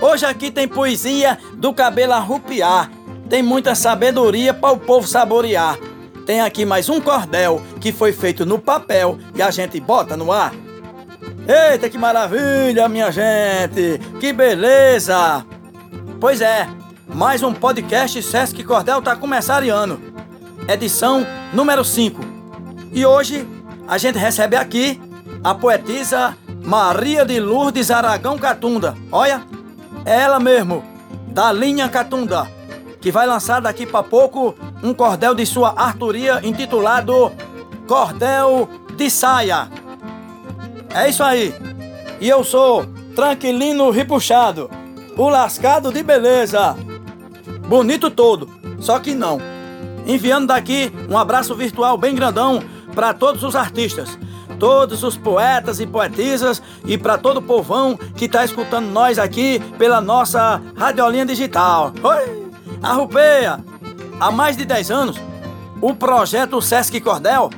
Hoje aqui tem poesia do cabelo arrupiar. Tem muita sabedoria para o povo saborear. Tem aqui mais um cordel que foi feito no papel e a gente bota no ar. Eita, que maravilha, minha gente! Que beleza! Pois é, mais um podcast Sesc Cordel tá começando. Edição número 5. E hoje a gente recebe aqui a poetisa Maria de Lourdes Aragão Catunda. Olha, ela mesmo, da linha Catunda, que vai lançar daqui para pouco um cordel de sua arturia intitulado Cordel de Saia. É isso aí. E eu sou Tranquilino Ripuxado, o lascado de beleza. Bonito todo, só que não. Enviando daqui um abraço virtual bem grandão para todos os artistas, todos os poetas e poetisas e para todo o povão que está escutando nós aqui pela nossa radiolinha digital. Oi! A Rupeia! Há mais de 10 anos, o projeto Sesc Cordel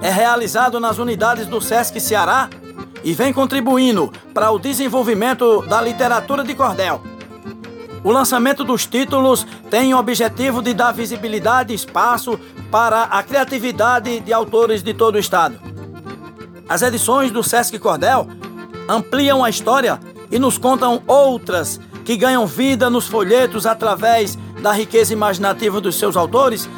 é realizado nas unidades do Sesc Ceará e vem contribuindo para o desenvolvimento da literatura de cordel. O lançamento dos títulos tem o objetivo de dar visibilidade e espaço para a criatividade de autores de todo o estado. As edições do Sesc Cordel ampliam a história e nos contam outras que ganham vida nos folhetos através da riqueza imaginativa dos seus autores,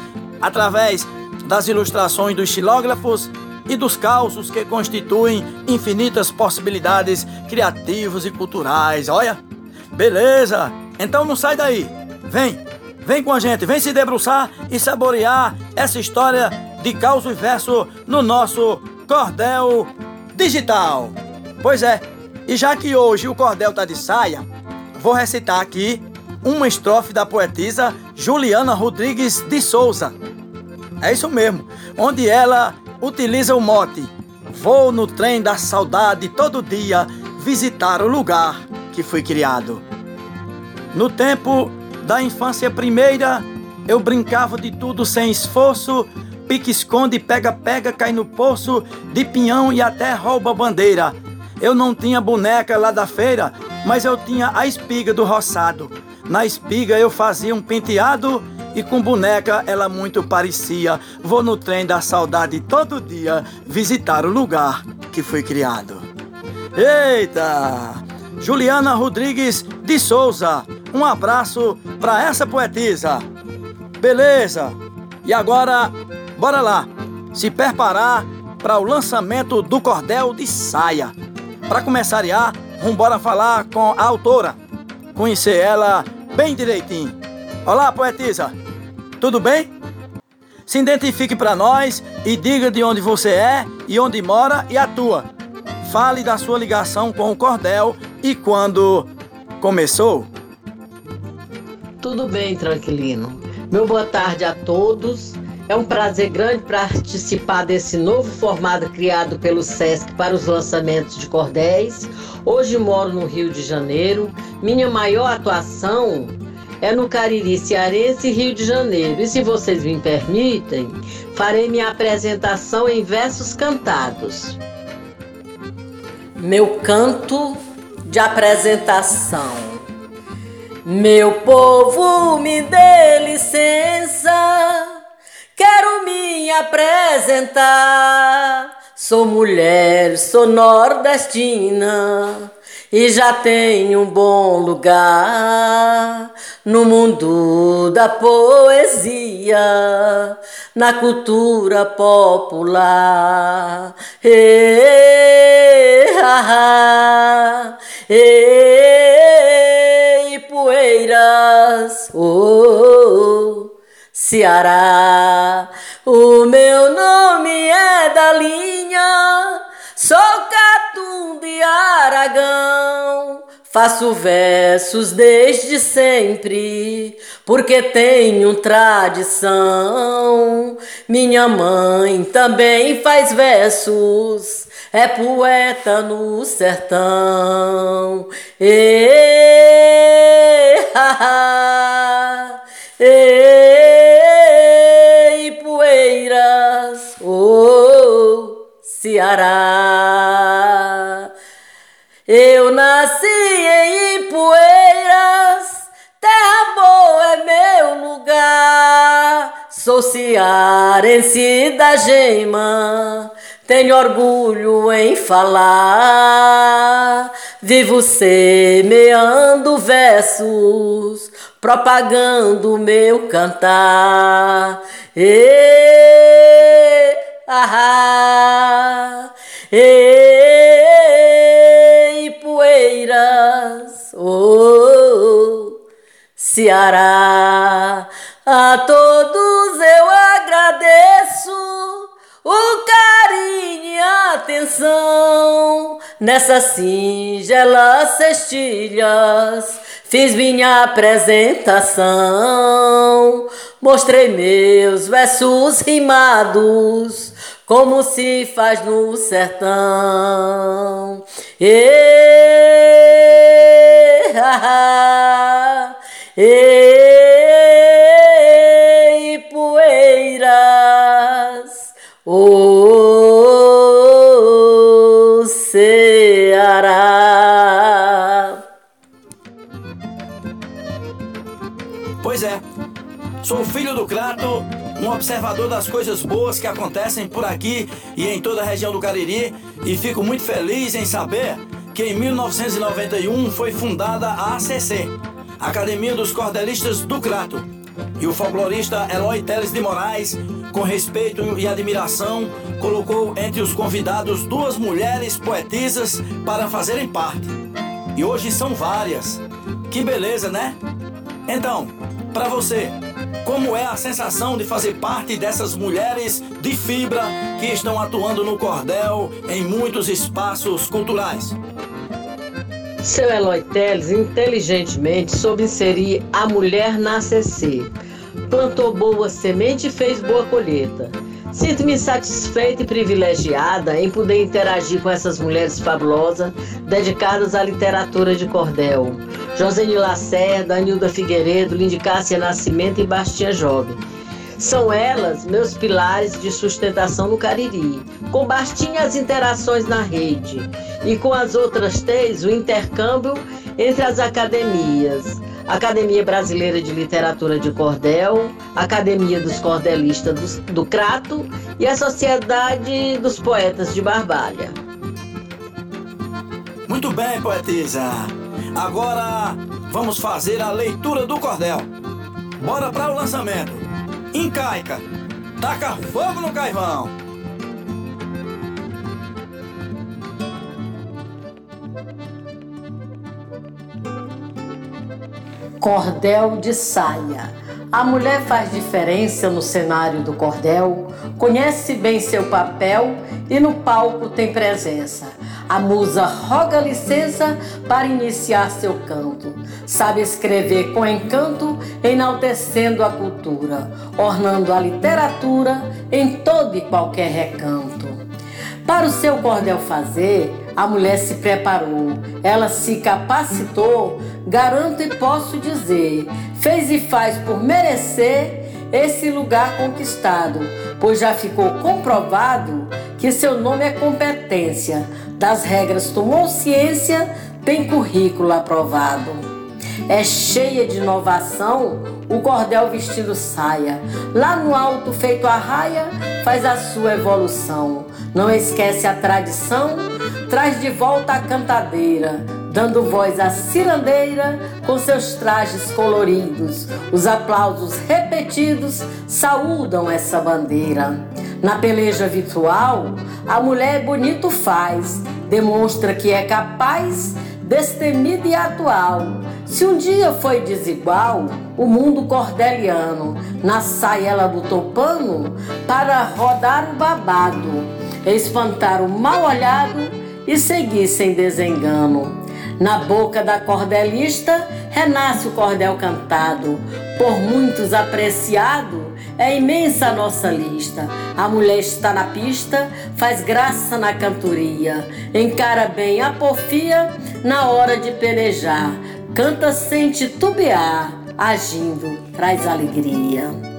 através das ilustrações dos xilógrafos e dos causos que constituem infinitas possibilidades criativos e culturais. Olha, beleza? Então não sai daí. Vem, vem com a gente, vem se debruçar e saborear essa história de causa e verso no nosso cordel digital. Pois é, e já que hoje o cordel tá de saia, vou recitar aqui uma estrofe da poetisa Juliana Rodrigues de Souza. É isso mesmo, onde ela utiliza o mote: Vou no trem da saudade todo dia visitar o lugar que fui criado. No tempo da infância primeira, eu brincava de tudo sem esforço, pique-esconde, pega-pega, cai no poço, de pinhão e até rouba bandeira. Eu não tinha boneca lá da feira, mas eu tinha a espiga do roçado. Na espiga eu fazia um penteado e com boneca ela muito parecia. Vou no trem da saudade todo dia visitar o lugar que fui criado. Eita! Juliana Rodrigues de Souza, um abraço para essa poetisa. Beleza? E agora, bora lá, se preparar para o lançamento do cordel de saia. Para começar, vamos embora falar com a autora, conhecer ela bem direitinho. Olá, poetisa. Tudo bem? Se identifique para nós e diga de onde você é e onde mora e atua. Fale da sua ligação com o cordel e quando começou. Tudo bem, Tranquilino. Meu boa tarde a todos. É um prazer grande participar desse novo formato criado pelo SESC para os lançamentos de cordéis. Hoje moro no Rio de Janeiro. Minha maior atuação é no Cariri Cearense, Rio de Janeiro. E se vocês me permitem, farei minha apresentação em versos cantados. Meu canto de apresentação. Meu povo, me dê licença, quero me apresentar. Sou mulher, sou nordestina e já tenho um bom lugar no mundo da poesia, na cultura popular. Ei, ah, ei, poeiras, oh, Ceará. O meu nome é da linha, sou Catum de Aragão. Faço versos desde sempre, porque tenho tradição. Minha mãe também faz versos, é poeta no sertão. E ha, poeiras, Ceará. Eu nasci em Ipueiras, terra boa é meu lugar. Sou cearense da Gema tenho orgulho em falar. Vivo semeando versos, propagando meu cantar. E, ah, e, poeiras, oh, Ceará, a todos a atenção nessas singelas cestilhas. Fiz minha apresentação, mostrei meus versos rimados, como se faz no sertão. E, observador das coisas boas que acontecem por aqui e em toda a região do Cariri, e fico muito feliz em saber que em 1991 foi fundada a ACC, Academia dos Cordelistas do Crato e o folclorista Eloy Teles de Moraes, com respeito e admiração, colocou entre os convidados duas mulheres poetisas para fazerem parte. E hoje são várias. Que beleza, né? Então, para você, como é a sensação de fazer parte dessas mulheres de fibra que estão atuando no cordel em muitos espaços culturais? Seu Eloy Teles inteligentemente soube inserir a mulher na ACC. Plantou boa semente e fez boa colheita. Sinto-me satisfeita e privilegiada em poder interagir com essas mulheres fabulosas dedicadas à literatura de cordel. Joseni Lacerda, Anilda Figueiredo, Lindy Cássia Nascimento e Bastinha Jovem. São elas meus pilares de sustentação no Cariri, com Bastinha as interações na rede e com as outras três o intercâmbio entre as academias. Academia Brasileira de Literatura de Cordel, Academia dos Cordelistas do, do Crato e a Sociedade dos Poetas de Barbalha. Muito bem, poetisa. Agora vamos fazer a leitura do cordel. Bora para o lançamento. Encaica, taca fogo no carvão. Cordel de saia. A mulher faz diferença no cenário do cordel, conhece bem seu papel e no palco tem presença. A musa roga licença para iniciar seu canto. Sabe escrever com encanto, enaltecendo a cultura, ornando a literatura em todo e qualquer recanto. Para o seu cordel fazer, a mulher se preparou, ela se capacitou, garanto e posso dizer, fez e faz por merecer esse lugar conquistado, pois já ficou comprovado que seu nome é competência, das regras tomou ciência, tem currículo aprovado. É cheia de inovação, o cordel vestido saia. Lá no alto, feito a raia, faz a sua evolução. Não esquece a tradição, traz de volta a cantadeira, dando voz à cirandeira com seus trajes coloridos. Os aplausos repetidos saúdam essa bandeira. Na peleja virtual, a mulher bonito faz, demonstra que é capaz, destemida e atual. Se um dia foi desigual, o mundo cordeliano, na saia ela botou pano para rodar o babado, espantar o mal olhado e seguir sem desengano. Na boca da cordelista renasce o cordel cantado, por muitos apreciado, é imensa a nossa lista. A mulher está na pista, faz graça na cantoria, encara bem a porfia na hora de pelejar, canta sem titubear, agindo traz alegria.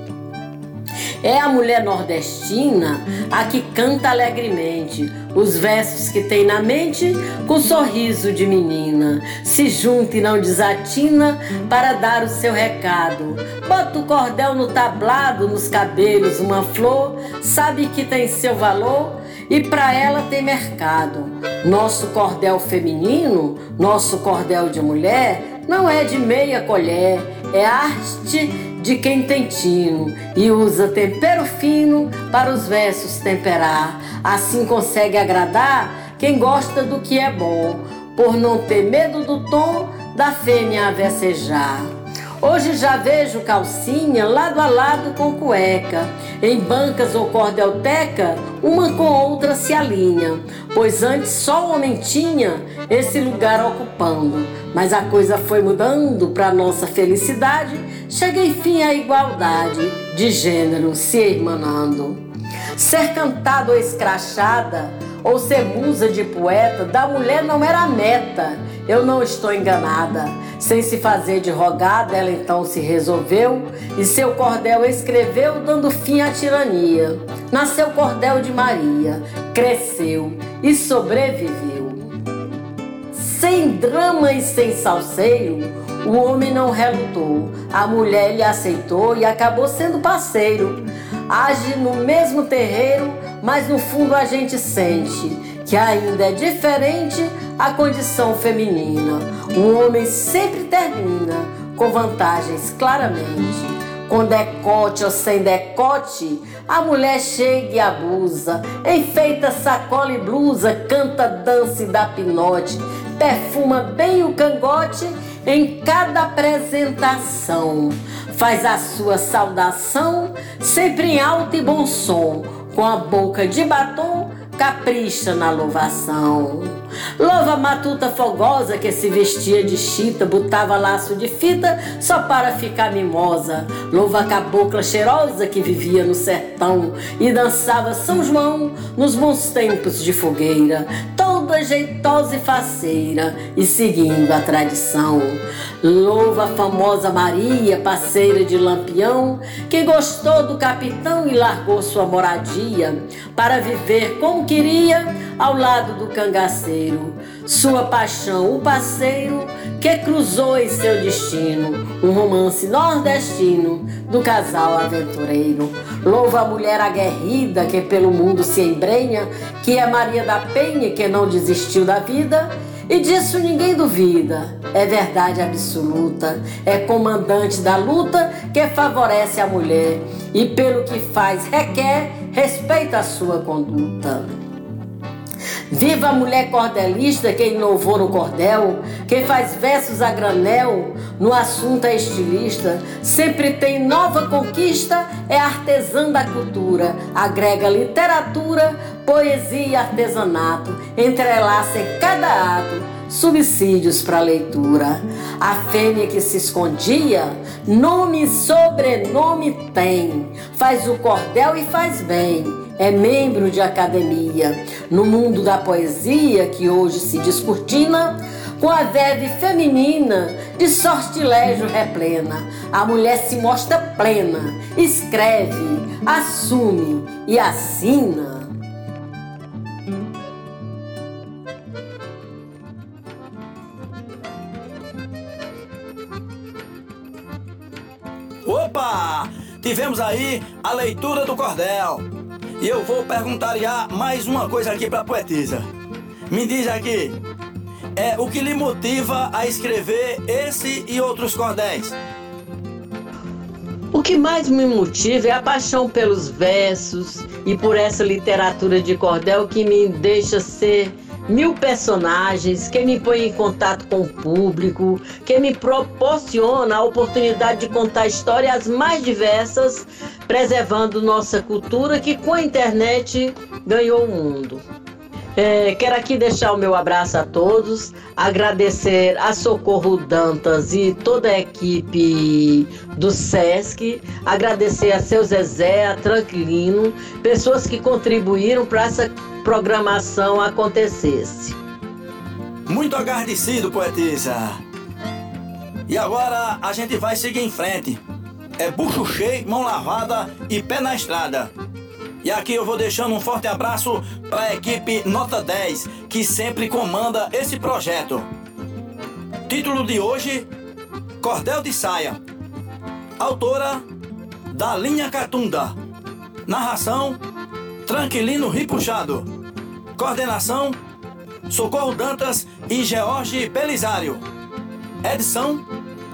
É a mulher nordestina a que canta alegremente os versos que tem na mente com sorriso de menina. Se junta e não desatina para dar o seu recado. Bota o cordel no tablado, nos cabelos uma flor, sabe que tem seu valor e para ela tem mercado. Nosso cordel feminino, nosso cordel de mulher, não é de meia colher, é arte de quem tem tino e usa tempero fino para os versos temperar. Assim consegue agradar quem gosta do que é bom, por não ter medo do tom da fêmea a vecejar. Hoje já vejo calcinha lado a lado com cueca. Em bancas ou cordelteca, uma com outra se alinha. Pois antes só o homem tinha esse lugar ocupando. Mas a coisa foi mudando para nossa felicidade. Chega enfim à igualdade de gênero se irmanando. Ser cantado ou escrachada, ou ser musa de poeta, da mulher não era meta. Eu não estou enganada. Sem se fazer de rogada, ela então se resolveu e seu cordel escreveu, dando fim à tirania. Nasceu cordel de Maria, cresceu e sobreviveu. Sem drama e sem salseiro, o homem não relutou, a mulher lhe aceitou e acabou sendo parceiro. Age no mesmo terreiro, mas no fundo a gente sente que ainda é diferente a condição feminina. O homem sempre termina com vantagens claramente. Com decote ou sem decote, a mulher chega e abusa, enfeita sacola e blusa, canta, dança e dá pinote, perfuma bem o cangote em cada apresentação. Faz a sua saudação sempre em alto e bom som, com a boca de batom capricha na louvação. Louva a matuta fogosa que se vestia de chita, botava laço de fita só para ficar mimosa. Louva a cabocla cheirosa que vivia no sertão e dançava São João nos bons tempos de fogueira, toda jeitosa e faceira e seguindo a tradição. Louva a famosa Maria, parceira de Lampião, que gostou do capitão e largou sua moradia para viver como queria ao lado do cangaceiro. Sua paixão, o parceiro que cruzou em seu destino, um romance nordestino do casal aventureiro. Louva a mulher aguerrida que pelo mundo se embrenha, que é Maria da Penha que não desistiu da vida. E disso ninguém duvida, é verdade absoluta, é comandante da luta que favorece a mulher. E pelo que faz requer, respeita a sua conduta. Viva a mulher cordelista que inovou no cordel, quem faz versos a granel, no assunto é estilista, sempre tem nova conquista, é artesã da cultura, agrega literatura, poesia e artesanato, entrelaça em cada ato subsídios para leitura. A fêmea que se escondia, nome e sobrenome tem, faz o cordel e faz bem é membro de academia. No mundo da poesia, que hoje se descortina, com a verve feminina de sortilégio replena, a mulher se mostra plena, escreve, assume e assina. Opa! Tivemos aí a leitura do cordel. E eu vou perguntar já mais uma coisa aqui para a poetisa. Me diz aqui, é o que lhe motiva a escrever esse e outros cordéis? O que mais me motiva é a paixão pelos versos e por essa literatura de cordel que me deixa ser mil personagens, que me põe em contato com o público, que me proporciona a oportunidade de contar histórias mais diversas, preservando nossa cultura que com a internet ganhou o mundo. É, quero aqui deixar o meu abraço a todos, agradecer a Socorro Dantas e toda a equipe do SESC, agradecer a seu Zezé, a Tranquilino, pessoas que contribuíram para essa programação acontecesse. Muito agradecido, poetisa. E agora a gente vai seguir em frente. é bucho cheio, mão lavada e pé na estrada. E aqui eu vou deixando um forte abraço para a equipe Nota 10, que sempre comanda esse projeto. Título de hoje: Cordel de Saia. Autora Dalinha Catunda. Narração Tranquilino Ripuxado. Coordenação Socorro Dantas e George Belisário. Edição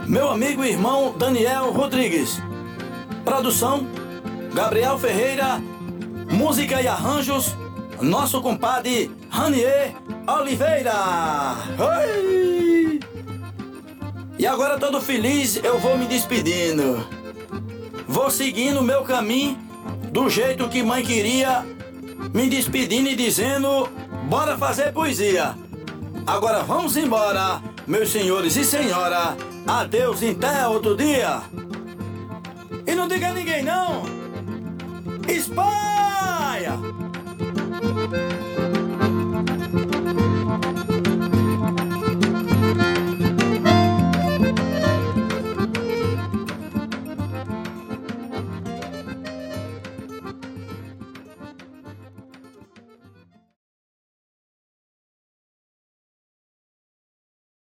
meu amigo e irmão Daniel Rodrigues. Produção Gabriel Ferreira. Música e arranjos nosso compadre Ranier Oliveira. Oi! E agora todo feliz eu vou me despedindo. Vou seguindo o meu caminho do jeito que mãe queria, me despedindo e dizendo: bora fazer poesia. Agora vamos embora, meus senhores e senhora. Adeus até outro dia. E não diga a ninguém não. Espanha!